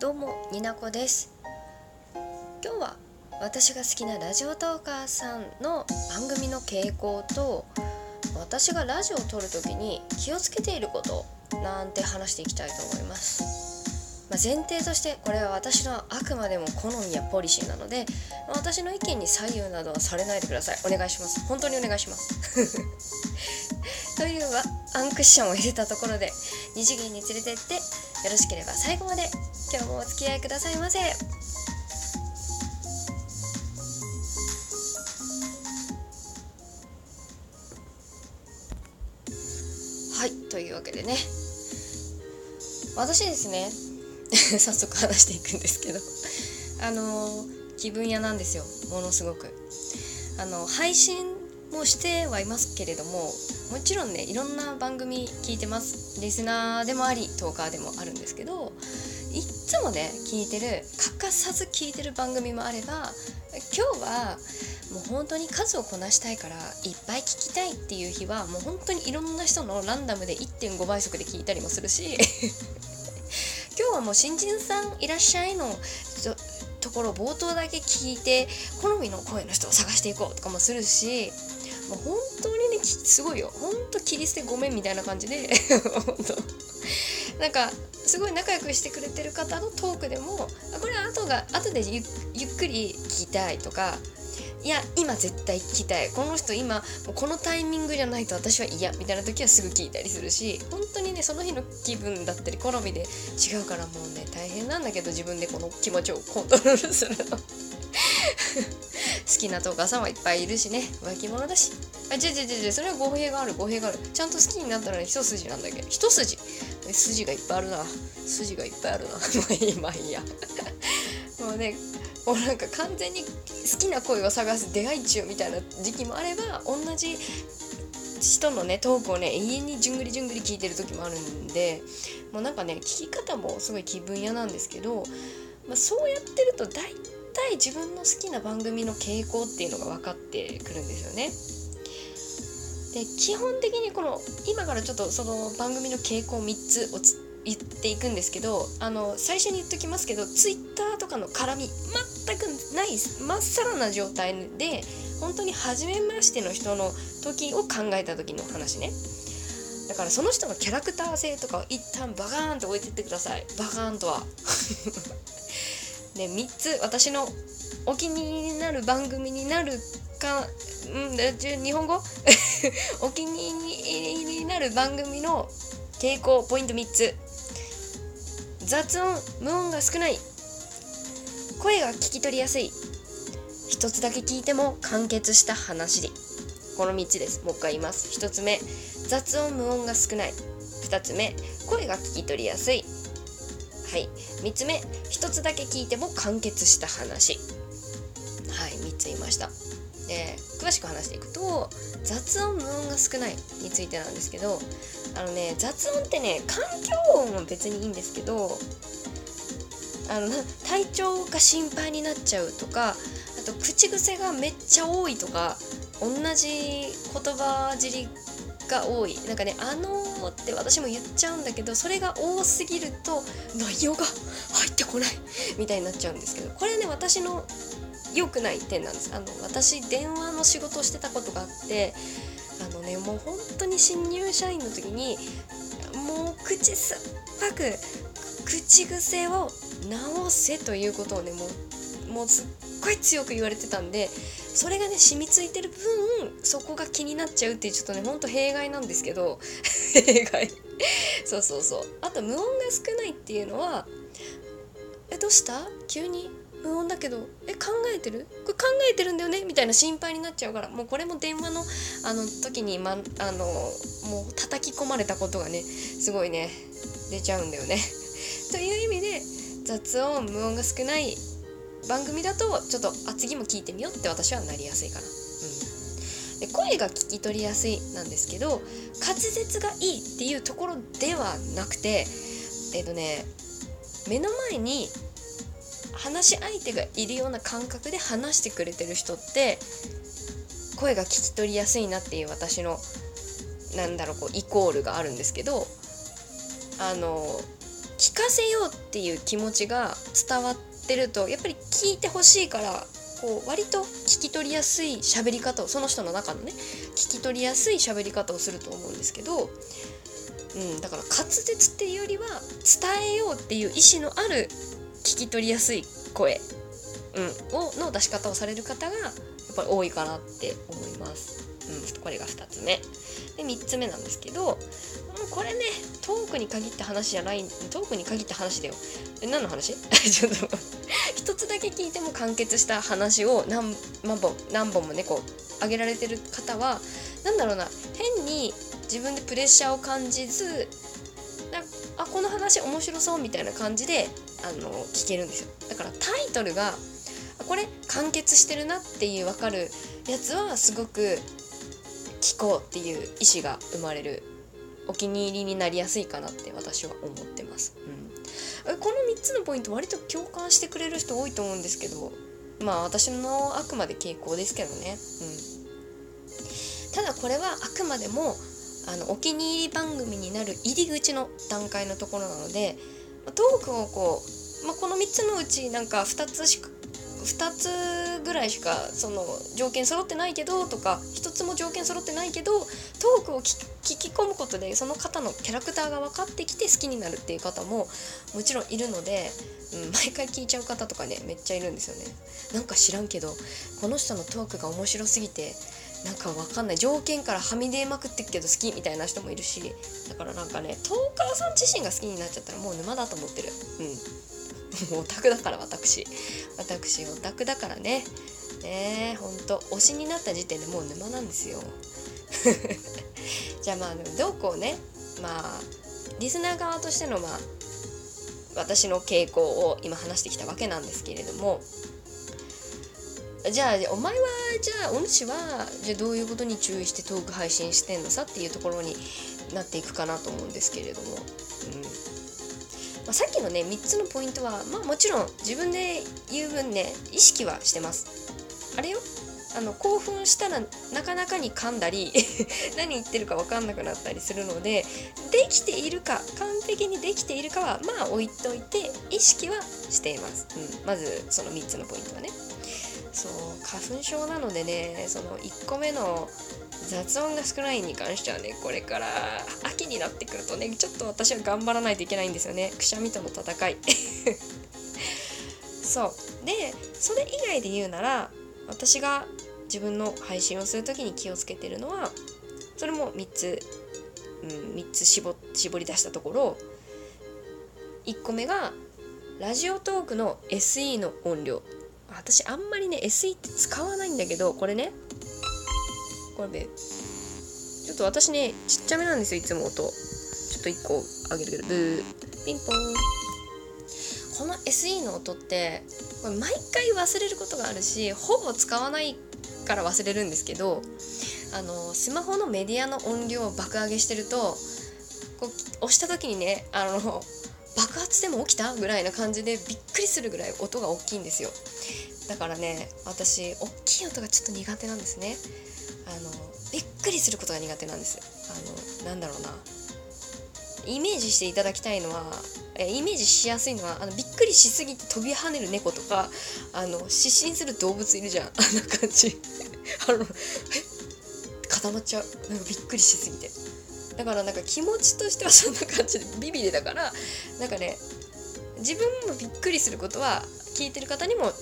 どうもになこです。今日は私が好きなラジオトーカーさんの番組の傾向と私がラジオを撮る時に気をつけていることなんて話していきたいと思います、まあ、前提としてこれは私のあくまでも好みやポリシーなので私の意見に左右などはされないでください。お願いします。本当にお願いします。というはアンクッションを入れたところで二次元に連れてってよろしければ最後まで今日もお付き合いくださいませ。はいというわけでね。私ですね。早速話していくんですけど。あの気分屋なんですよ。ものすごく。あの配信もしてはいますけれどももちろんねいろんな番組聞いてます。リスナーでもありトーカーでもあるんですけどいっつもね聞いてる欠かさず聞いてる番組もあれば今日はもう本当に数をこなしたいからいっぱい聞きたいっていう日はもう本当にいろんな人のランダムで1.5倍速で聞いたりもするし 今日はもう新人さんいらっしゃいのところ冒頭だけ聞いて好みの声の人を探していこうとかもするしもう本当にねすごいよ。本当切り捨てごめんみたいな感じで 本当なんかすごい仲良くしてくれてる方のトークでもこれは後が後でゆっくり聞きたいとかいや今絶対聞きたい。この人今このタイミングじゃないと私は嫌みたいな時はすぐ聞いたりするし本当にねその日の気分だったり好みで違うからもうね大変なんだけど自分でこの気持ちをコントロールするの。好きなトーカーさんはいっぱいいるしね。脇物だし。あ違う違う違うそれは語弊がある語弊がある。ちゃんと好きになったら、一筋なんだけど。一筋。筋がいっぱいあるな。筋がいっぱいあるな。もういいまあいいや。もうねもうなんか完全に好きな声を探す出会い中みたいな時期もあれば同じ人のねトークをね永遠にじゅんぐりじゅんぐり聞いてる時もあるんでもうなんかね聞き方もすごい気分屋なんですけど、まあ、そうやってると大体自分の好きな番組の傾向っていうのが分かってくるんですよね。で基本的にこの今からちょっとその番組の傾向3つを言っていくんですけどあの最初に言っときますけど Twitter とかの絡み全くないまっさらな状態で本当に初めましての人の時を考えた時の話ね。だからその人のキャラクター性とかを一旦バカーンと置いてってください。バカーンとは。で3つ私のお気に入りになる番組になるかん日本語？お気に入りになる番組の傾向ポイント3つ。雑音無音が少ない。声が聞き取りやすい。一つだけ聞いても完結した話で。この3つです。もう一回言います。1つ目雑音無音が少ない。2つ目声が聞き取りやすい。はい。3つ目。1つだけ聞いても完結した話。はい3つ言いました。で詳しく話していくと雑音無音が少ないについてなんですけどあのね雑音ってね環境音は別にいいんですけどあの体調が心配になっちゃうとかあと口癖がめっちゃ多いとか同じ言葉尻が多い。なんかね「あの」って私も言っちゃうんだけどそれが多すぎると内容が入ってこない みたいになっちゃうんですけどこれね私の良くない点なんです。あの私電話の仕事をしてたことがあってあのねもう本当に新入社員の時にもう口酸っぱく口癖を直せということをねもうもうすっごい強く言われてたんでそれがね染みついてる分そこが気になっちゃうっていうちょっとねほんと弊害なんですけど 弊害。そうそうそう。あと無音が少ないっていうのはえどうした？急に？無音だけど。え考えてる？これ考えてるんだよね？みたいな心配になっちゃうからもうこれも電話のあの時に、ま、あのもう叩き込まれたことがねすごいね出ちゃうんだよね。という意味で雑音無音が少ない番組だとちょっとあ次も聞いてみようって私はなりやすいかな。うん、で声が聞き取りやすいなんですけど滑舌がいいっていうところではなくてえっ、とね目の前に話し相手がいるような感覚で話してくれてる人って声が聞き取りやすいなっていう私のなんだろうこうイコールがあるんですけどあの聞かせようっていう気持ちが伝わっててるとやっぱり聞いてほしいからこう割と聞き取りやすい喋り方をその人の中のね聞き取りやすい喋り方をすると思うんですけど、うん、だから滑舌っていうよりは伝えようっていう意思のある聞き取りやすい声、うん、をの出し方をされる方がやっぱり多いかなって思います。うん、これが2つ目。で3つ目なんですけどもうこれねトークに限った話じゃないトークに限った話だよえ何の話？ちょっと一つだけ聞いても完結した話を何何本何本もねこう上げられてる方は何だろうな変に自分でプレッシャーを感じずなあこの話面白そうみたいな感じであの聞けるんですよ。だからタイトルがこれ完結してるなっていう分かるやつはすごく聞こうっていう意思が生まれるお気に入りになりやすいかなって私は思っ、この3つのポイント割と共感してくれる人多いと思うんですけどまあ私のあくまで傾向ですけどね、うん、ただこれはあくまでもあのお気に入り番組になる入り口の段階のところなのでトークをこう、まあ、この3つのうちなんか2つしか2つぐらいしかその条件揃ってないけどとか1つも条件揃ってないけどトークを聞き込むことでその方のキャラクターが分かってきて好きになるっていう方ももちろんいるので、うん、毎回聞いちゃう方とかねめっちゃいるんですよね。なんか知らんけどこの人のトークが面白すぎてなんかわかんない。条件からはみ出まくってくけど好きみたいな人もいるしだからなんかねトーカーさん自身が好きになっちゃったらもう沼だと思ってる。うん。も うオタクだから私。私オタクだからね。ねえほんと。推しになった時点でもう沼なんですよ。じゃあまあどうこうね。まあリスナー側としてのまあ私の傾向を今話してきたわけなんですけれども。じゃあお前はじゃあお主はじゃあどういうことに注意してトーク配信してんのさっていうところになっていくかなと思うんですけれども、うん。まあ、さっきのね3つのポイントはまあもちろん自分で言う分ね意識はしてます。あれよ。あの興奮したらなかなかに噛んだり 何言ってるか分かんなくなったりするのでできているか完璧にできているかはまあ置いといて意識はしています、うん、まずその3つのポイントはね。そう花粉症なのでねその1個目の雑音が少ないに関してはねこれから秋になってくるとねちょっと私は頑張らないといけないんですよね。くしゃみとの戦い。そう。でそれ以外で言うなら私が自分の配信をする時に気をつけてるのはそれも3つ、うん、3つ絞絞り出したところ1個目がラジオトークの SE の音量。私あんまりね SE って使わないんだけどこれねこれで。ちょっと私ねちっちゃめなんですよいつも音。ちょっと1個上げるけど。ブー。ピンポン。この SE の音ってこれ毎回忘れることがあるしほぼ使わないから忘れるんですけどあのスマホのメディアの音量を爆上げしてるとこう押した時にねあの爆発でも起きたぐらいな感じでびっくりするぐらい音が大きいんですよ。だからね私大きい音がちょっと苦手なんですね。あのびっくりすることが苦手なんです。あのなんだろうな。イメージしていただきたいのはイメージしやすいのはあのびっくりしすぎて飛び跳ねる猫とかあの失神する動物いるじゃん。あんな感じ。あのえ？固まっちゃう。なんかびっくりしすぎて。だからなんか気持ちとしては そんな感じでビビリだからなんかね自分もびっくりすることは聞いてる方にも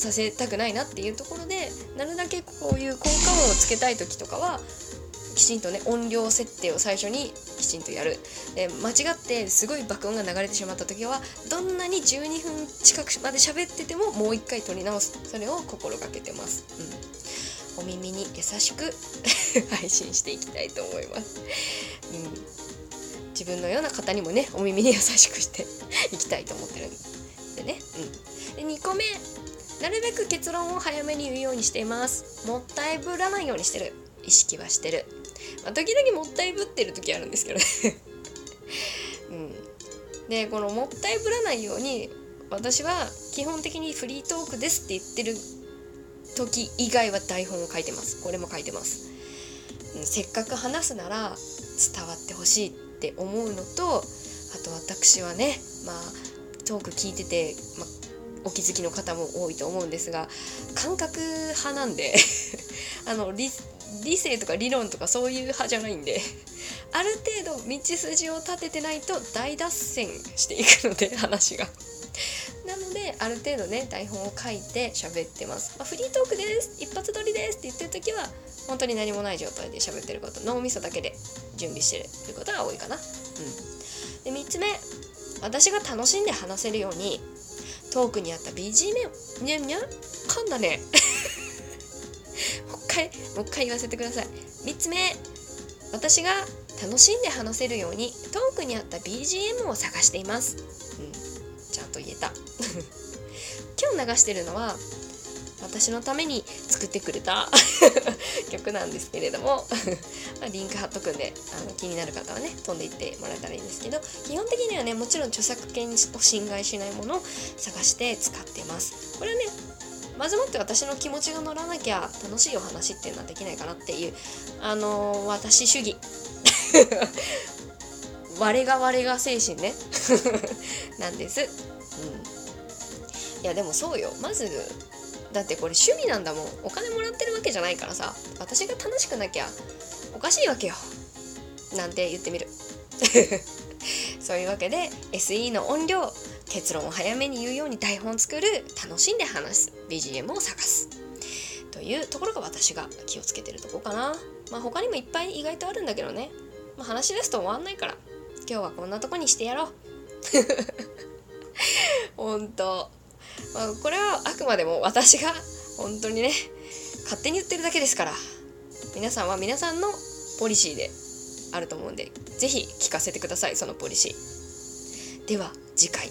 させたくないなっていうところでなるだけこういう効果音をつけたい時とかはきちんとね音量設定を最初にきちんとやる。で間違ってすごい爆音が流れてしまった時はどんなに12分近くまで喋っててももう一回撮り直す。それを心がけてます、うん、お耳に優しく 配信していきたいと思います、うん、自分のような方にもねお耳に優しくしていきたいと思ってるんでね、うん、で2個目。なるべく結論を早めに言うようにしています。もったいぶらないようにしてる。意識はしてる、まあ、時々もったいぶってる時あるんですけどね。うん。でこのもったいぶらないように私は基本的にフリートークですって言ってる時以外は台本を書いてます。これも書いてます、うん、せっかく話すなら伝わってほしいって思うのとあと私はねまあトーク聞いてて、まあ、お気づきの方も多いと思うんですが感覚派なんで あの理理性とか理論とかそういう派じゃないんである程度道筋を立ててないと大脱線していくので話が。なのである程度ね台本を書いて喋ってます、まあ、フリートークです。一発撮りですって言ってる時は本当に何もない状態で喋ってること。脳みそだけで準備してるということが多いかな、うん、で3つ目。私が楽しんで話せるようにトークにあった BGM にゃにゃ噛んだね。もう一回もう一回言わせてください。3つ目。私が楽しんで話せるようにトークにあった BGM を探しています、うん、ちゃんと言えた。今日流してるのは私のために作ってくれた 曲なんですけれども まリンク貼っとくんであの気になる方はね飛んでいってもらえたらいいんですけど基本的にはねもちろん著作権を侵害しないものを探して使ってます。これはねまずもって私の気持ちが乗らなきゃ楽しいお話っていうのはできないかなっていうあのー、私主義。我が我が精神ね。なんです、うん、いやでもそうよ。まずだってこれ趣味なんだもん。お金もらってるわけじゃないからさ。私が楽しくなきゃおかしいわけよ。なんて言ってみる。そういうわけで SE の音量結論を早めに言うように台本作る楽しんで話す BGM を探す。というところが私が気をつけてるとこかな。まあ他にもいっぱい意外とあるんだけどね、まあ、話ですと終わんないから。今日はこんなとこにしてやろう。ほんとまあ、これはあくまでも私が本当にね勝手に言ってるだけですから。皆さんは皆さんのポリシーであると思うんで是非聞かせてくださいそのポリシー。では次回。